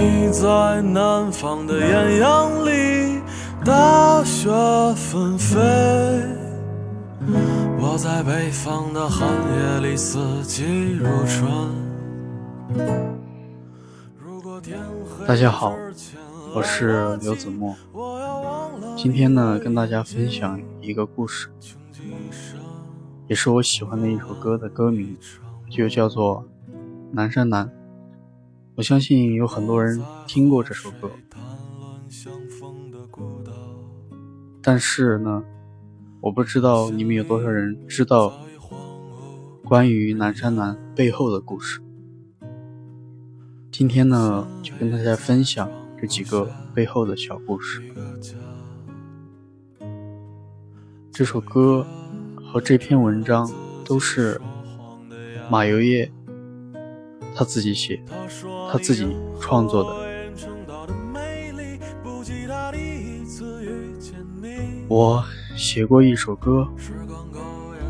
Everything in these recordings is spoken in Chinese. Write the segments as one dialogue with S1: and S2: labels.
S1: 你在南方的艳阳里，大雪纷飞；我在北方的寒夜里，四季如春。
S2: 大家好，我是刘子墨。今天呢，跟大家分享一个故事，也是我喜欢的一首歌的歌名，就叫做《南山南》。我相信有很多人听过这首歌，但是呢，我不知道你们有多少人知道关于南山南背后的故事。今天呢，就跟大家分享这几个背后的小故事。这首歌和这篇文章都是马游业他自己写。他自己创作的。我写过一首歌，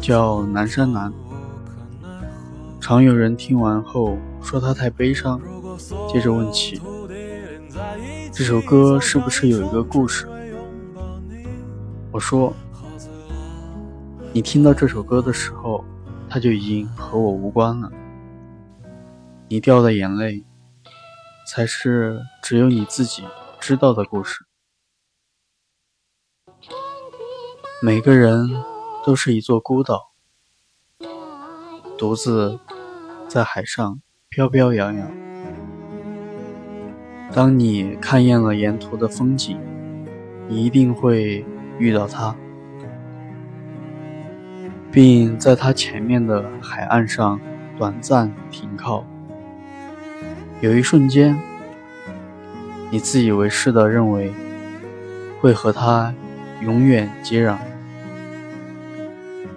S2: 叫《南山南》，常有人听完后说他太悲伤，接着问起这首歌是不是有一个故事。我说，你听到这首歌的时候，它就已经和我无关了。你掉的眼泪。才是只有你自己知道的故事。每个人都是一座孤岛，独自在海上飘飘扬扬。当你看厌了沿途的风景，你一定会遇到他，并在他前面的海岸上短暂停靠。有一瞬间，你自以为是的认为会和他永远接壤，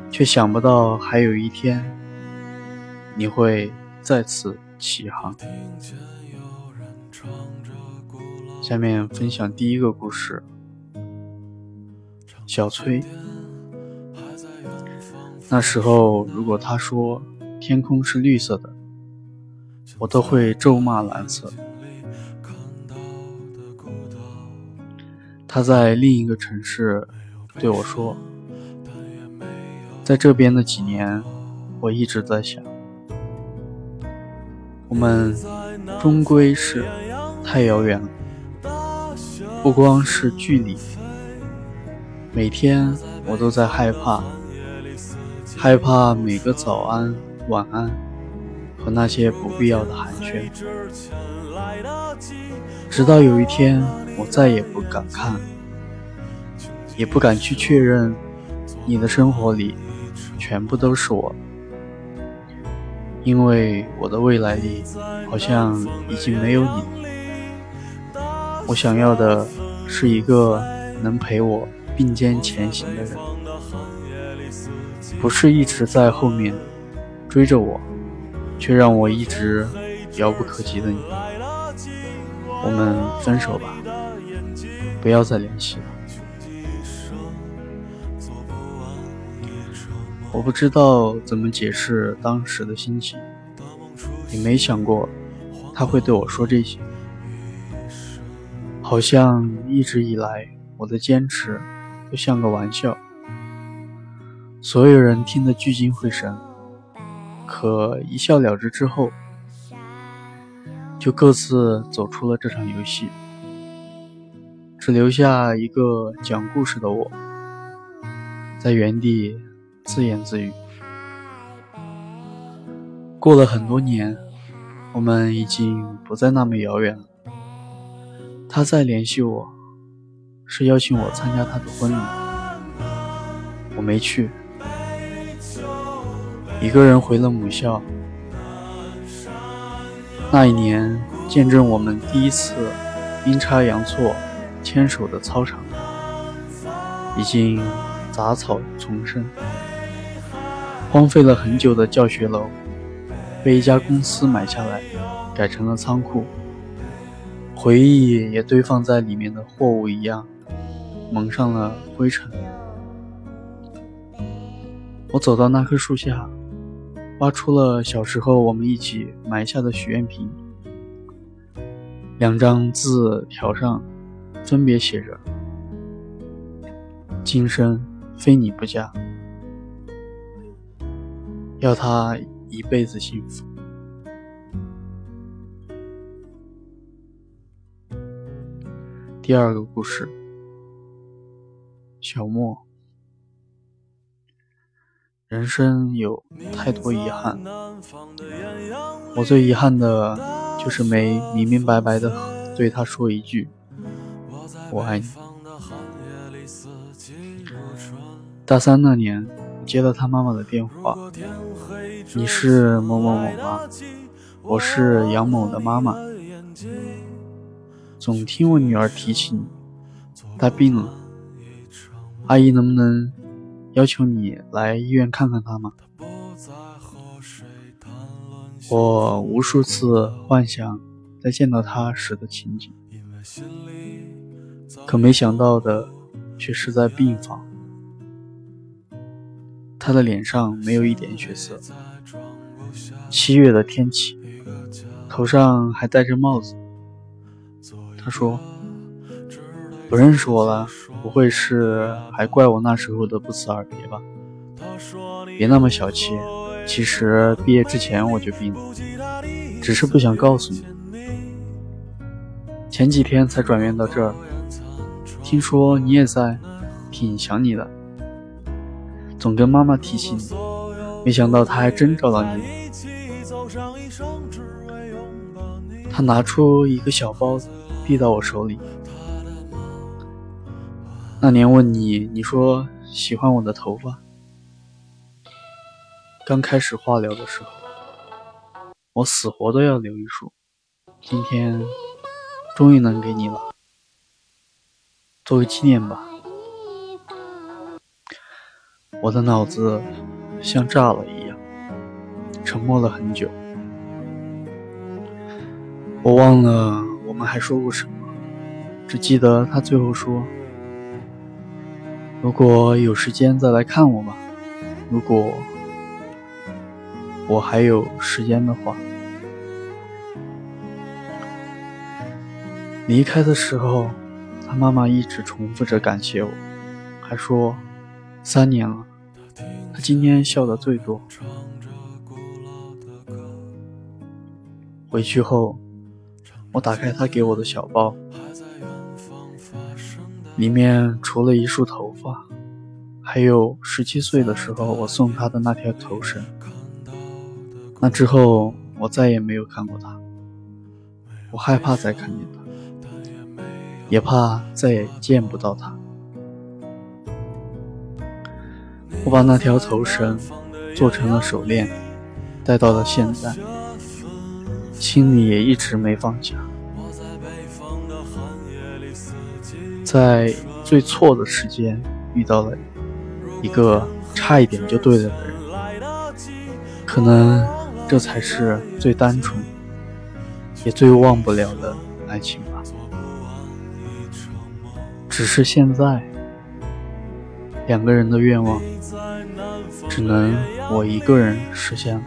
S2: 却想不到还有一天你会再次起航。下面分享第一个故事：小崔。那时候，如果他说天空是绿色的。我都会咒骂蓝色。他在另一个城市对我说：“在这边的几年，我一直在想，我们终归是太遥远了。不光是距离，每天我都在害怕，害怕每个早安、晚安。”和那些不必要的寒暄，直到有一天，我再也不敢看，也不敢去确认，你的生活里全部都是我，因为我的未来里好像已经没有你。我想要的是一个能陪我并肩前行的人，不是一直在后面追着我。却让我一直遥不可及的你，我们分手吧，不要再联系了。我不知道怎么解释当时的心情，也没想过他会对我说这些。好像一直以来我的坚持都像个玩笑，所有人听得聚精会神。可一笑了之之后，就各自走出了这场游戏，只留下一个讲故事的我，在原地自言自语。过了很多年，我们已经不再那么遥远了。他再联系我，是邀请我参加他的婚礼，我没去。一个人回了母校。那一年，见证我们第一次阴差阳错牵手的操场，已经杂草丛生。荒废了很久的教学楼，被一家公司买下来，改成了仓库。回忆也堆放在里面的货物一样，蒙上了灰尘。我走到那棵树下。挖出了小时候我们一起埋下的许愿瓶，两张字条上分别写着：“今生非你不嫁，要他一辈子幸福。”第二个故事，小莫。人生有太多遗憾，我最遗憾的就是没明明白白的对他说一句“我爱你”。大三那年，接到他妈妈的电话：“你是某某某吗？我是杨某的妈妈。”总听我女儿提起你，她病了，阿姨能不能要求你来医院看看他吗？我无数次幻想再见到他时的情景，可没想到的却是在病房，他的脸上没有一点血色，七月的天气，头上还戴着帽子。他说：“不认识我了，不会是还怪我那时候的不辞而别吧？别那么小气，其实毕业之前我就病了，只是不想告诉你。前几天才转院到这儿，听说你也在，挺想你的，总跟妈妈提起你，没想到她还真找到你了。他拿出一个小包。”递到我手里。那年问你，你说喜欢我的头发。刚开始化疗的时候，我死活都要留一束。今天终于能给你了，作为纪念吧。我的脑子像炸了一样，沉默了很久。我忘了。我们还说过什么？只记得他最后说：“如果有时间再来看我吧。如果我还有时间的话。”离开的时候，他妈妈一直重复着感谢我，还说：“三年了。”他今天笑的最多。回去后。我打开他给我的小包，里面除了一束头发，还有十七岁的时候我送他的那条头绳。那之后我再也没有看过他，我害怕再看见他，也怕再也见不到他。我把那条头绳做成了手链，戴到了现在。心里也一直没放下，在最错的时间遇到了一个差一点就对了的人，可能这才是最单纯也最忘不了的爱情吧。只是现在，两个人的愿望只能我一个人实现了。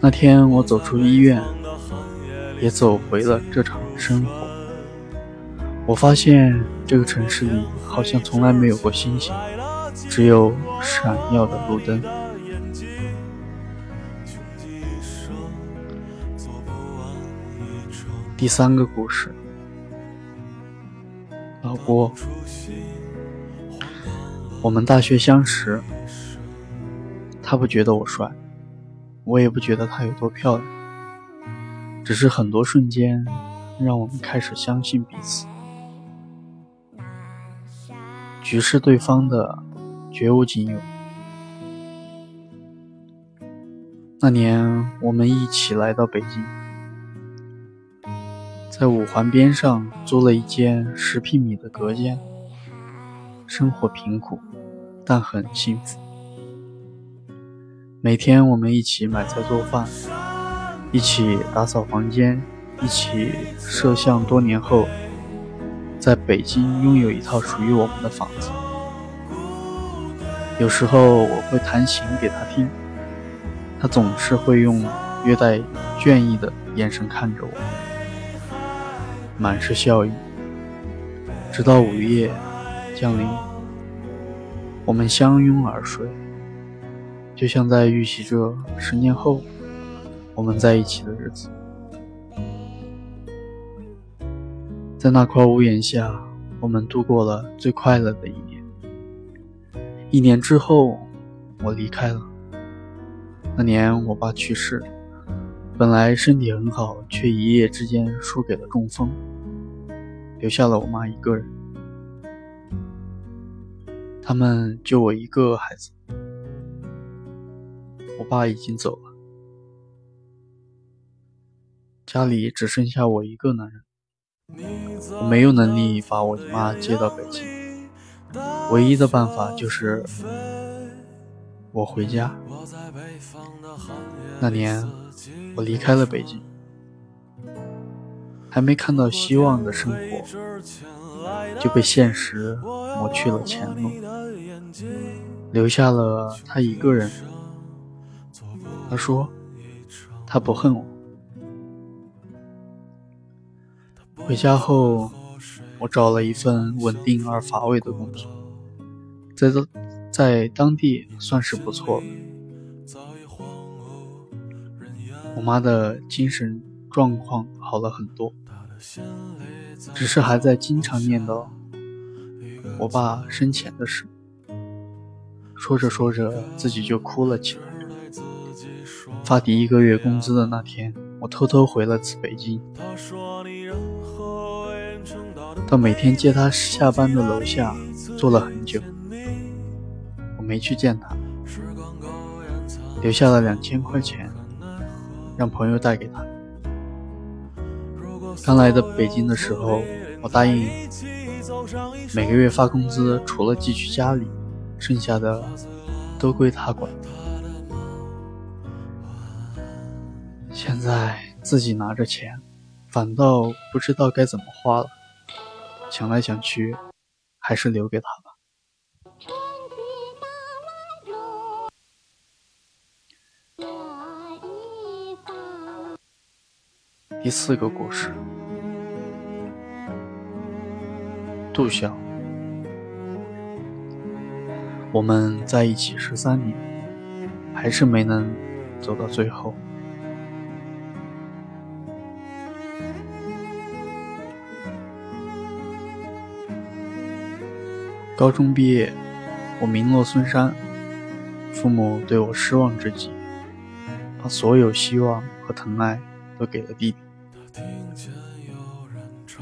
S2: 那天我走出医院，也走回了这场生活。我发现这个城市里好像从来没有过星星，只有闪耀的路灯。第三个故事，老郭，我们大学相识，他不觉得我帅。我也不觉得她有多漂亮，只是很多瞬间让我们开始相信彼此，局视对方的绝无仅有。那年我们一起来到北京，在五环边上租了一间十平米的隔间，生活贫苦，但很幸福。每天我们一起买菜做饭，一起打扫房间，一起摄像。多年后，在北京拥有一套属于我们的房子。有时候我会弹琴给他听，他总是会用略带倦意的眼神看着我，满是笑意。直到午夜降临，我们相拥而睡，就像在预习着十年后我们在一起的日子。在那块屋檐下，我们度过了最快乐的一年。一年之后，我离开了。那年我爸去世，本来身体很好，却一夜之间输给了中风，留下了我妈一个人。他们就我一个孩子，我爸已经走了，家里只剩下我一个男人。我没有能力把我妈接到北京，唯一的办法就是我回家。那年我离开了北京，还没看到希望的生活，就被现实抹去了前路，留下了他一个人。他说他不恨我。回家后，我找了一份稳定而乏味的工作，在在在当地算是不错了。我妈的精神状况好了很多，只是还在经常念叨我爸生前的事，说着说着自己就哭了起来。发第一个月工资的那天，我偷偷回了次北京。到每天接他下班的楼下坐了很久，我没去见他，留下了两千块钱，让朋友带给他。刚来的北京的时候，我答应每个月发工资，除了寄去家里，剩下的都归他管。现在自己拿着钱，反倒不知道该怎么花了。想来想去，还是留给他吧。第四个故事，杜晓，我们在一起十三年，还是没能走到最后。高中毕业，我名落孙山，父母对我失望至极，把所有希望和疼爱都给了弟弟。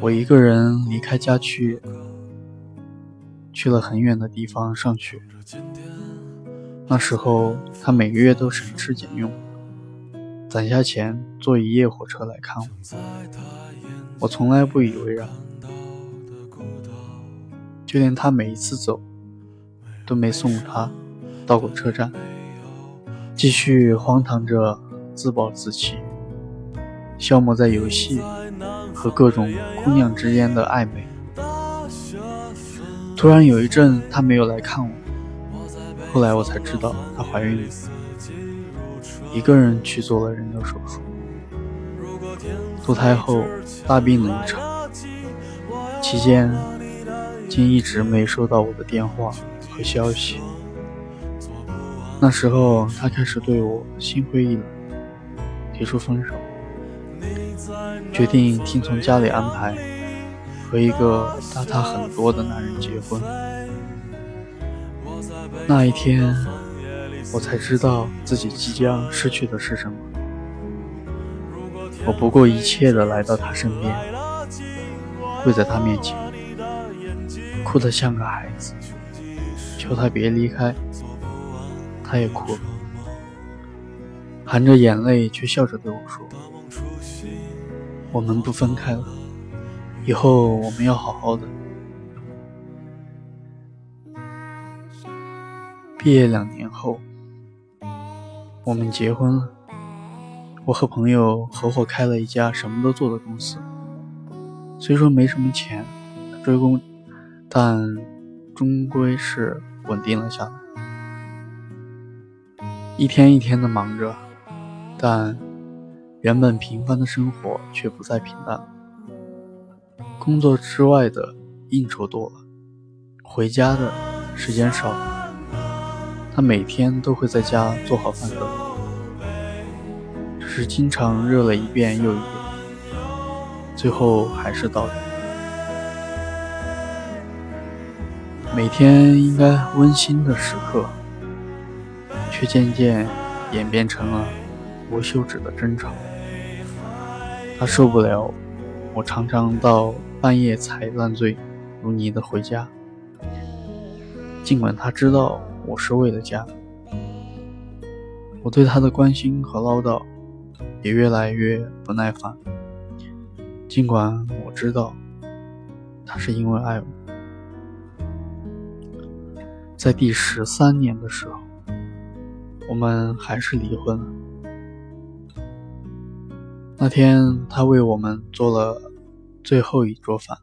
S2: 我一个人离开家去，去了很远的地方上学。那时候他每个月都省吃俭用，攒下钱坐一夜火车来看我。我从来不以为然。就连他每一次走，都没送他到过车站，继续荒唐着自暴自弃，消磨在游戏和各种姑娘之间的暧昧。突然有一阵，他没有来看我，后来我才知道她怀孕了，一个人去做了人流手术，堕胎后大病了一场，期间。竟一直没收到我的电话和消息。那时候，他开始对我心灰意冷，提出分手，决定听从家里安排，和一个大他很多的男人结婚。那一天，我才知道自己即将失去的是什么。我不顾一切地来到他身边，跪在他面前。哭得像个孩子，求他别离开。他也哭了，含着眼泪却笑着对我说：“我们不分开了，以后我们要好好的。”毕业两年后，我们结婚了。我和朋友合伙开了一家什么都做的公司，虽说没什么钱，追工。但终归是稳定了下来，一天一天的忙着，但原本平凡的生活却不再平淡。工作之外的应酬多了，回家的时间少了。他每天都会在家做好饭等，只是经常热了一遍又一遍，最后还是到了。每天应该温馨的时刻，却渐渐演变成了无休止的争吵。他受不了我常常到。半夜才烂醉如泥的回家，尽管他知道我是为了家，我对他的关心和唠叨也越来越不耐烦。尽管我知道他是因为爱我，在第十三年的时候，我们还是离婚了。那天，他为我们做了。最后一桌饭，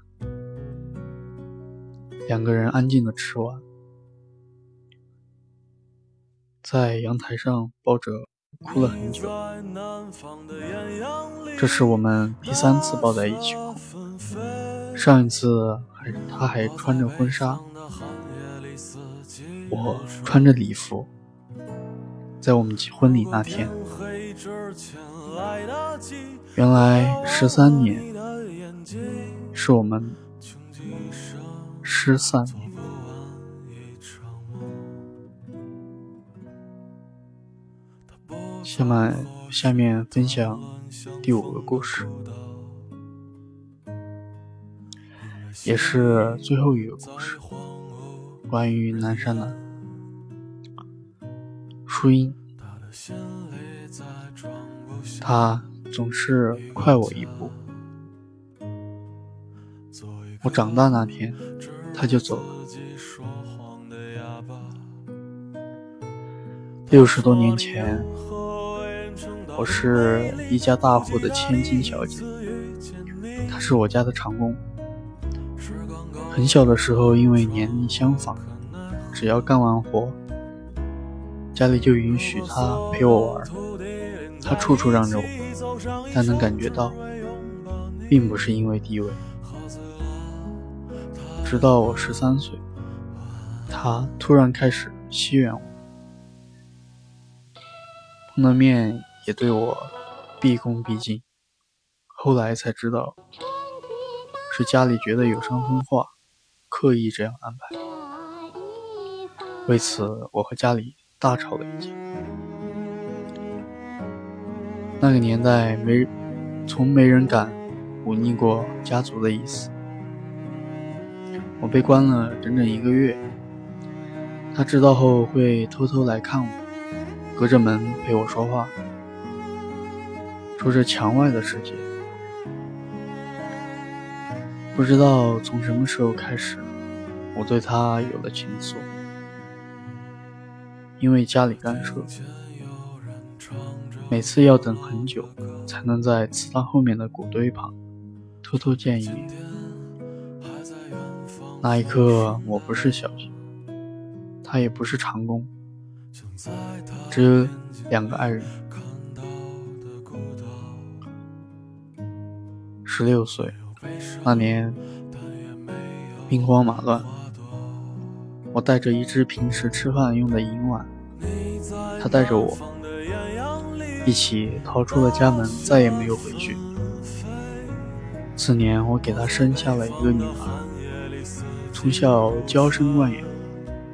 S2: 两个人安静的吃完，在阳台上抱着哭了很久。这是我们第三次抱在一起哭，上一次还他还穿着婚纱，我穿着礼服，在我们婚礼那天。原来十三年。是我们失散。下面下面分享第五个故事，也是最后一个故事，关于南山的。书音，他总是快我一步。我长大那天，他就走了。六十多年前，我是一家大户的千金小姐，他是我家的长工。很小的时候，因为年龄相仿，只要干完活，家里就允许他陪我玩。他处处让着我，但能感觉到，并不是因为地位。直到我十三岁，他突然开始惜远我，碰了面也对我毕恭毕敬。后来才知道，是家里觉得有伤风化，刻意这样安排。为此，我和家里大吵了一架。那个年代没，从没人敢忤逆过家族的意思。我被关了整整一个月，他知道后会偷偷来看我，隔着门陪我说话，说着墙外的世界。不知道从什么时候开始，我对他有了情愫，因为家里干涉，每次要等很久才能在祠堂后面的谷堆旁偷偷见一面。那一刻，我不是小姐，他也不是长工，只有两个爱人。十六岁那年，兵荒马乱，我带着一只平时吃饭用的银碗，他带着我一起逃出了家门，再也没有回去。次年，我给他生下了一个女儿。从小娇生惯养，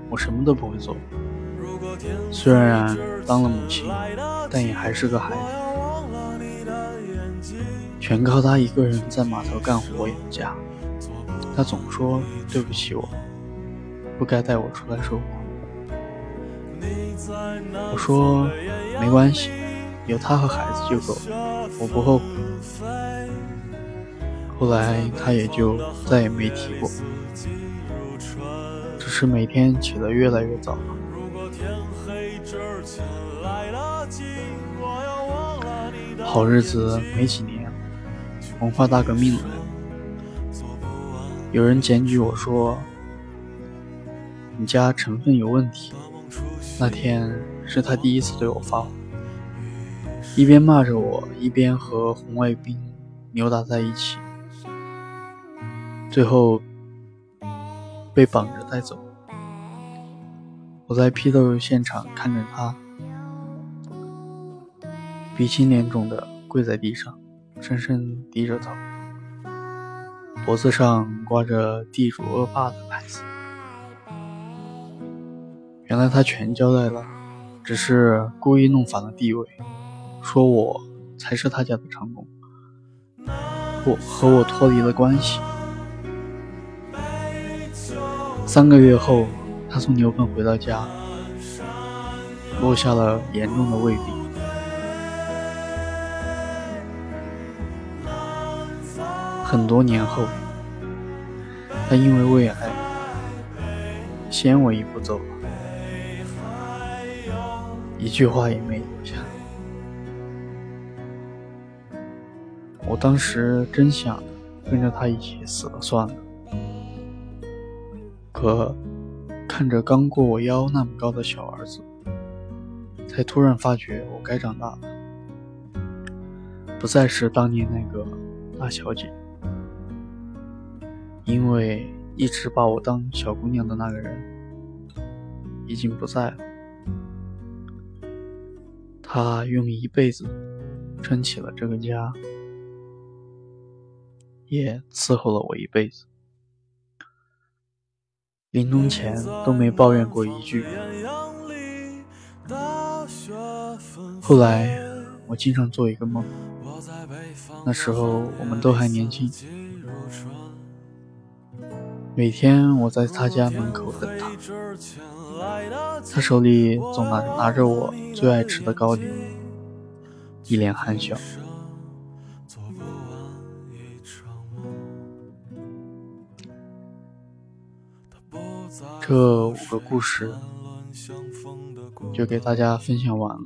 S2: 我什么都不会做。虽然当了母亲，但也还是个孩子，全靠他一个人在码头干活养家。他总说对不起我，不该带我出来受苦。我说没关系，有他和孩子就够，我不后悔。后来他也就再也没提过。只是每天起得越来越早。好日子没几年，文化大革命来了。有人检举我说：“你家成分有问题。”那天是他第一次对我发火。一边骂着我，一边和红卫兵扭打在一起，最后被绑着带走。我在批斗现场看着他，鼻青脸肿的跪在地上，深深低着头，脖子上挂着地主恶霸的牌子。原来他全交代了，只是故意弄反了地位，说我才是他家的长工，我和我脱离了关系。三个月后。他从牛棚回到家，落下了严重的胃病。很多年后，他因为胃癌先我一步走了，一句话也没留下。我当时真想跟着他一起死了算了，可。看着刚过我腰那么高的小儿子，才突然发觉我该长大了，不再是当年那个大小姐。因为一直把我当小姑娘的那个人已经不在了，他用一辈子撑起了这个家，也伺候了我一辈子。临终前都没抱怨过一句。后来我经常做一个梦，那时候我们都还年轻，每天我在他家门口等他，他手里总拿拿着我最爱吃的糕点，一脸含笑。这五个故事就给大家分享完了，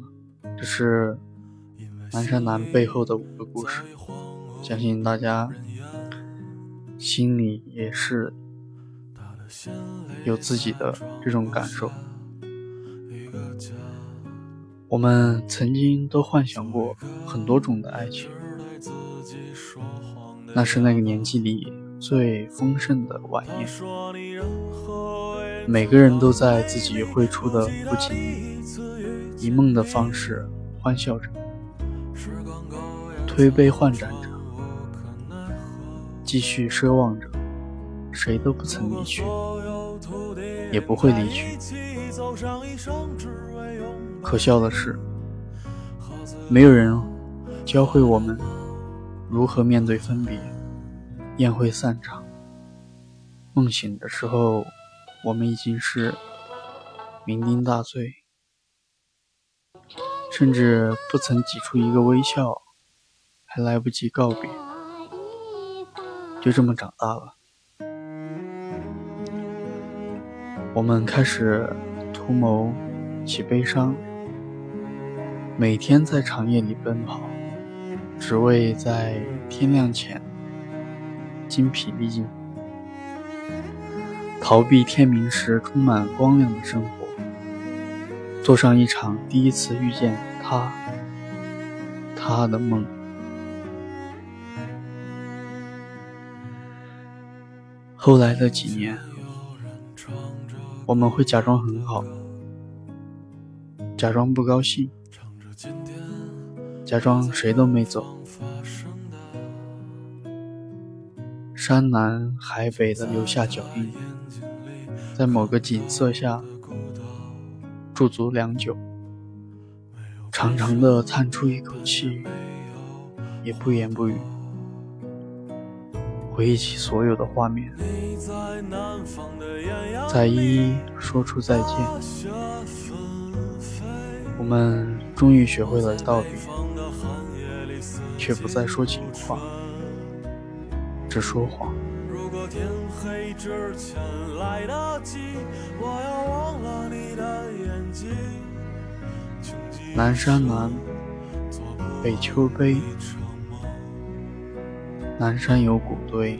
S2: 这是南山南背后的五个故事，相信大家心里也是有自己的这种感受。我们曾经都幻想过很多种的爱情，那是那个年纪里最丰盛的晚宴。每个人都在自己绘出的不经意、一梦的方式欢笑着，推杯换盏着，继续奢望着，谁都不曾离去，也不会离去。可笑的是，没有人教会我们如何面对分别。宴会散场，梦醒的时候。我们已经是酩酊大醉，甚至不曾挤出一个微笑，还来不及告别，就这么长大了。我们开始图谋起悲伤，每天在长夜里奔跑，只为在天亮前精疲力尽。逃避天明时充满光亮的生活，做上一场第一次遇见他他的梦。后来的几年，我们会假装很好，假装不高兴，假装谁都没走。山南海北的留下脚印，在某个景色下驻足良久，长长的叹出一口气，也不言不语，回忆起所有的画面，再一一说出再见。我们终于学会了道别，却不再说情话。只说谎。南山南，北秋悲，南山有古堆，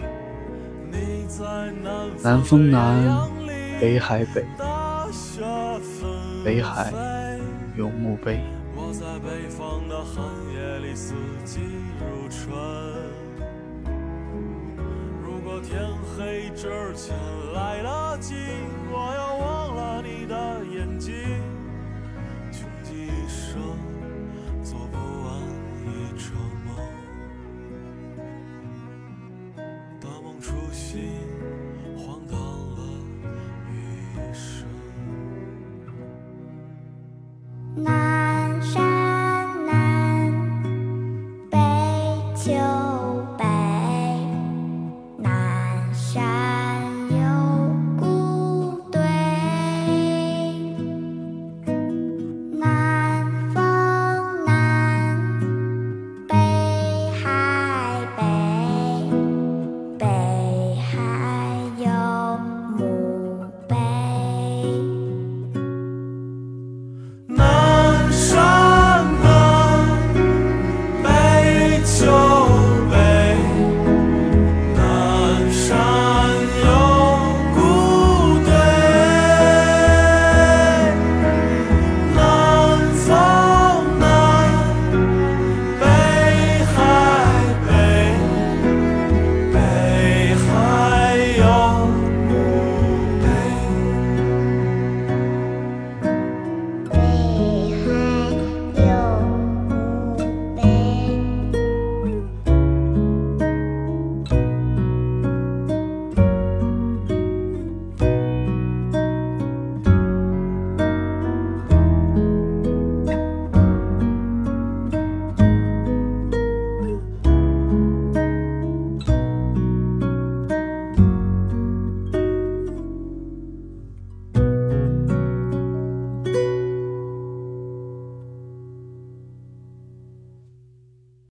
S2: 南风南，北海北，北海有墓碑。
S1: 我在北方的寒夜里四季如春。如果天黑之前来得及，我要忘了你的眼睛，穷极一生做不完一场
S3: 南